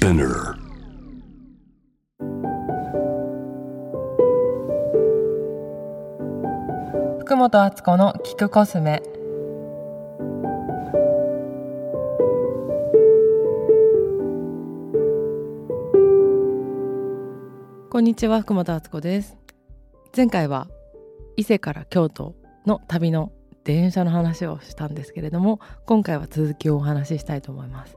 Spinner. 福本敦子の聞くコスメこんにちは福本敦子です前回は伊勢から京都の旅の電車の話をしたんですけれども今回は続きをお話ししたいと思います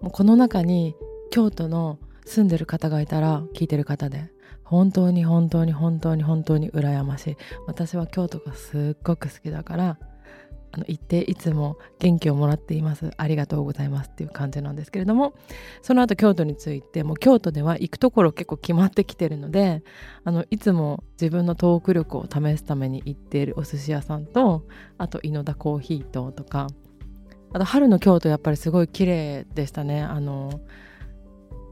もうこの中に京都の住んでる方がいたら聞いてる方で本当に本当に本当に本当に羨ましい。私は京都がすっごく好きだからあの行っていつも元気をもらっています。ありがとうございますっていう感じなんですけれどもその後京都についても京都では行くところ結構決まってきてるのであのいつも自分のトーク力を試すために行っているお寿司屋さんとあと井の田コーヒーととかあと春の京都やっぱりすごい綺麗でしたね。あの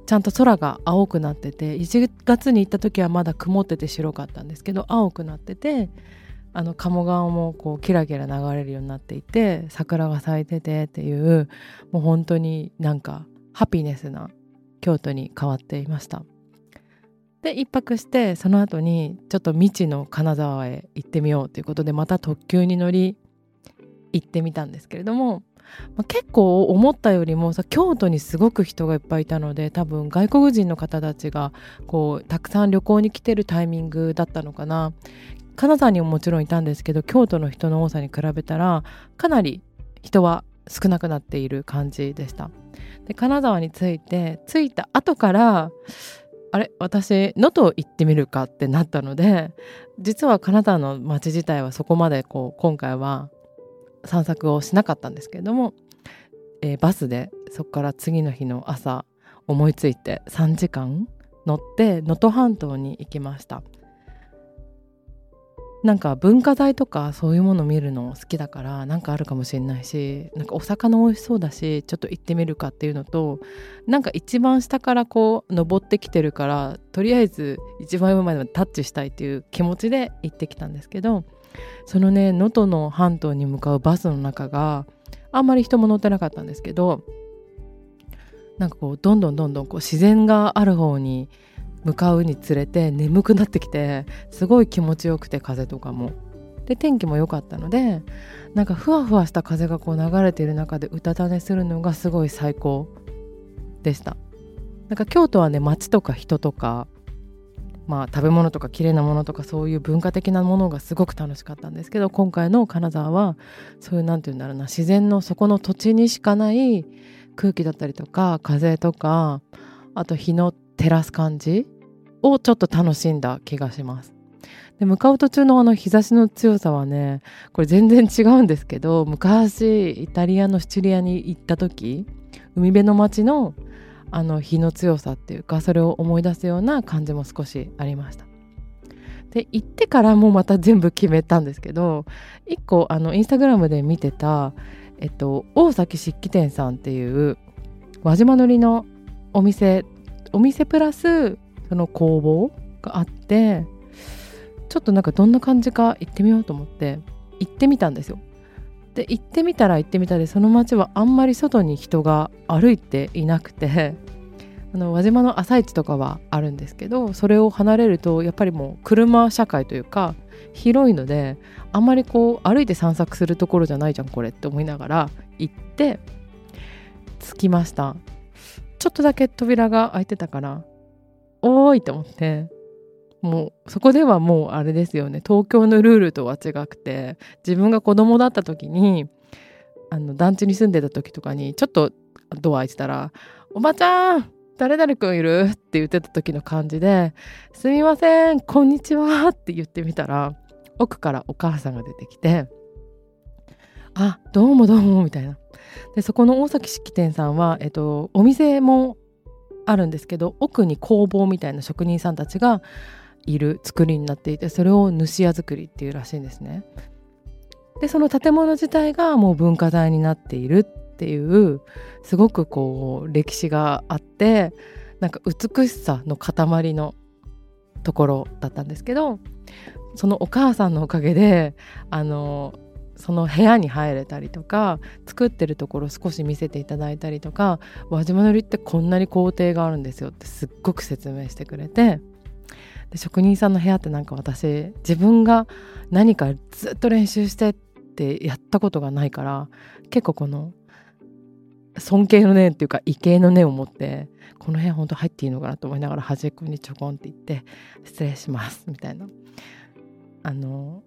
ちゃんと空が青くなってて1月に行った時はまだ曇ってて白かったんですけど青くなっててあの鴨川もこうキラキラ流れるようになっていて桜が咲いててっていうもう本当になんかハピネスな京都に変わっていました。で一泊してその後にちょっと未知の金沢へ行ってみようということでまた特急に乗り行ってみたんですけれども、まあ、結構思ったよりもさ京都にすごく人がいっぱいいたので多分外国人の方たちがこうたくさん旅行に来てるタイミングだったのかな。金沢にももちろんいたんですけど京都の人の多さに比べたらかなり人は少なくなっている感じでした。で金沢に着いて着いた後からあれ私能登行ってみるかってなったので実は金沢の街自体はそこまでこう今回は散策をしなかったんですけれども、えーバスでそこから次の日の朝思いついて3時間乗って能登半島に行きました。なんか文化財とかそういうもの見るの好きだからなんかあるかもしれないしなんかお魚美味しそうだしちょっと行ってみるかっていうのとなんか一番下からこう登ってきてるからとりあえず一番上までタッチしたいっていう気持ちで行ってきたんですけどそのね能登の半島に向かうバスの中があんまり人も乗ってなかったんですけどなんかこうどんどんどんどんこう自然がある方に向かうにつれて眠くなってきてすごい気持ちよくて風とかも。で天気も良かったのでなんかふわふわした風がこう流れている中でうたた寝するのがすごい最高でした。なんか京都はね街とか人とかまあ食べ物とか綺麗なものとかそういう文化的なものがすごく楽しかったんですけど今回の金沢はそういう何て言うんだろうな自然のそこの土地にしかない空気だったりとか風とかあと日の照らす感じをちょっと楽しんだ気がします。で向かう途中のあの日差しの強さはねこれ全然違うんですけど昔イタリアのシチリアに行った時海辺の町のあの日の強さっていうかそれを思い出すような感じも少しありました。で行ってからもまた全部決めたんですけど一個あのインスタグラムで見てた、えっと、大崎漆器店さんっていう輪島塗のお店お店プラスその工房があってちょっとなんかどんな感じか行ってみようと思って行ってみたんですよ。で行ってみたら行ってみたでその街はあんまり外に人が歩いていなくて あの輪島の朝市とかはあるんですけどそれを離れるとやっぱりもう車社会というか広いのであんまりこう歩いて散策するところじゃないじゃんこれって思いながら行って着きました。ちょっとだけ扉が開いてたからおーいと思って。もうそこではもうあれですよね東京のルールとは違くて自分が子供だった時にあの団地に住んでた時とかにちょっとドア開いてたら「おばちゃん誰々くんいる?」って言ってた時の感じで「すみませんこんにちは」って言ってみたら奥からお母さんが出てきて「あどうもどうも」みたいな。でそこの大崎式店さんは、えっと、お店もあるんですけど奥に工房みたいな職人さんたちがいる作りになっていてそれを主屋作りっていうらしいんですね。でその建物自体がもう文化財になっているっていうすごくこう歴史があってなんか美しさの塊のところだったんですけどそのお母さんのおかげであのその部屋に入れたりとか作ってるところ少し見せていただいたりとか輪島塗ってこんなに工程があるんですよってすっごく説明してくれてで職人さんの部屋ってなんか私自分が何かずっと練習してってやったことがないから結構この尊敬の念っていうか畏敬の念を持ってこの辺本当入っていいのかなと思いながら端っこにちょこんって言って失礼しますみたいな。あの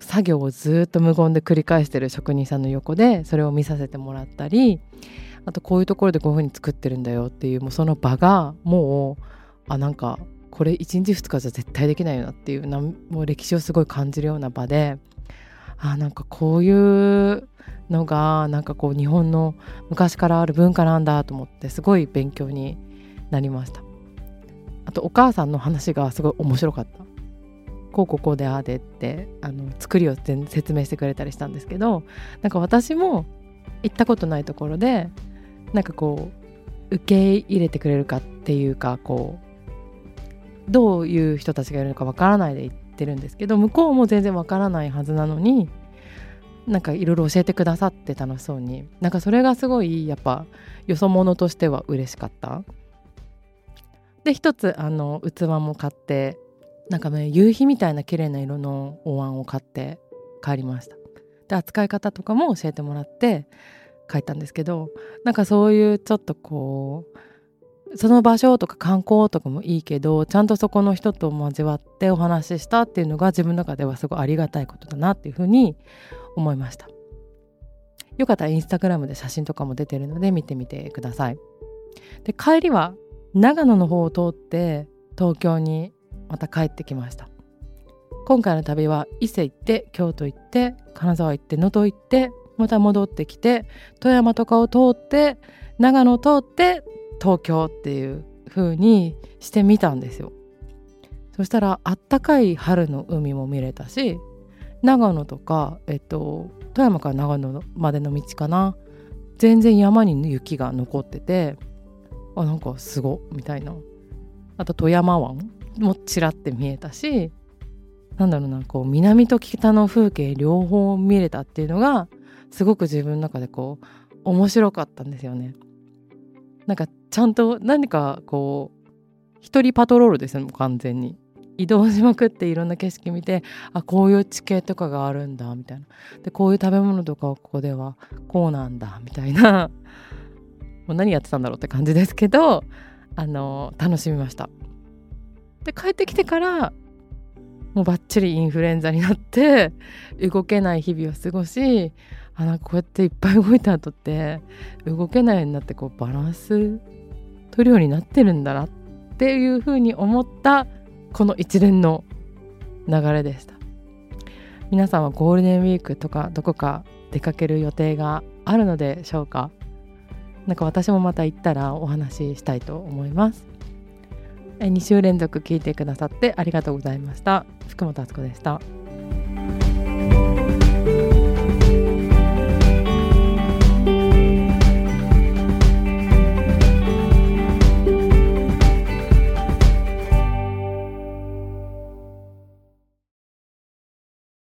作業をずっと無言で繰り返してる職人さんの横でそれを見させてもらったりあとこういうところでこういう風に作ってるんだよっていうもうその場がもうあなんかこれ1日2日じゃ絶対できないよなっていうもう歴史をすごい感じるような場であなんかこういうのがなんかこう日本の昔からある文化なんだと思ってすごい勉強になりました。あとお母さんの話がすごい面白かった。こうこうこうであでってあの作りを説明してくれたりしたんですけどなんか私も行ったことないところでなんかこう受け入れてくれるかっていうかこうどういう人たちがいるのかわからないで行ってるんですけど向こうも全然わからないはずなのになんかいろいろ教えてくださって楽しそうに。なんかそれがすごいやっぱよそ者としては嬉しかった。で一つあの器も買ってなんかね夕日みたいな綺麗な色のお椀を買って帰りました。で扱い方とかも教えてもらって帰ったんですけどなんかそういうちょっとこうその場所とか観光とかもいいけどちゃんとそこの人と交わってお話ししたっていうのが自分の中ではすごいありがたいことだなっていうふうに思いました。よかったらインスタグラムで写真とかも出てるので見てみてください。で帰りは長野の方を通って東京にまた帰ってきました。今回の旅は伊勢行って京都行って金沢行って能登行ってまた戻ってきて富山とかを通って長野を通って東京っていう風にしてみたんですよ。そしたらあったかい春の海も見れたし長野とか、えっと、富山から長野までの道かな。全然山に雪が残っててあなんかすごみたいな。あと富山湾もちらって見えたしなんだろうなこう南と北の風景両方見れたっていうのがすごく自分の中でこう面白かったんですよね。なんかちゃんと何かこう一人パトロールですよ完全に。移動しまくっていろんな景色見てあこういう地形とかがあるんだみたいな。でこういう食べ物とかをここではこうなんだみたいな。もう何やってたんだろうって感じですけどあの楽しみました。で帰ってきてからもうバッチリインフルエンザになって動けない日々を過ごしあなんかこうやっていっぱい動いた後って動けないようになってこうバランス取るようになってるんだなっていうふうに思ったこの一連の流れでした。皆さんはゴールデンウィークとかどこか出かける予定があるのでしょうか？なんか私もまた行ったらお話ししたいと思います。2週連続聞いてくださってありがとうございました。福本敦子でした。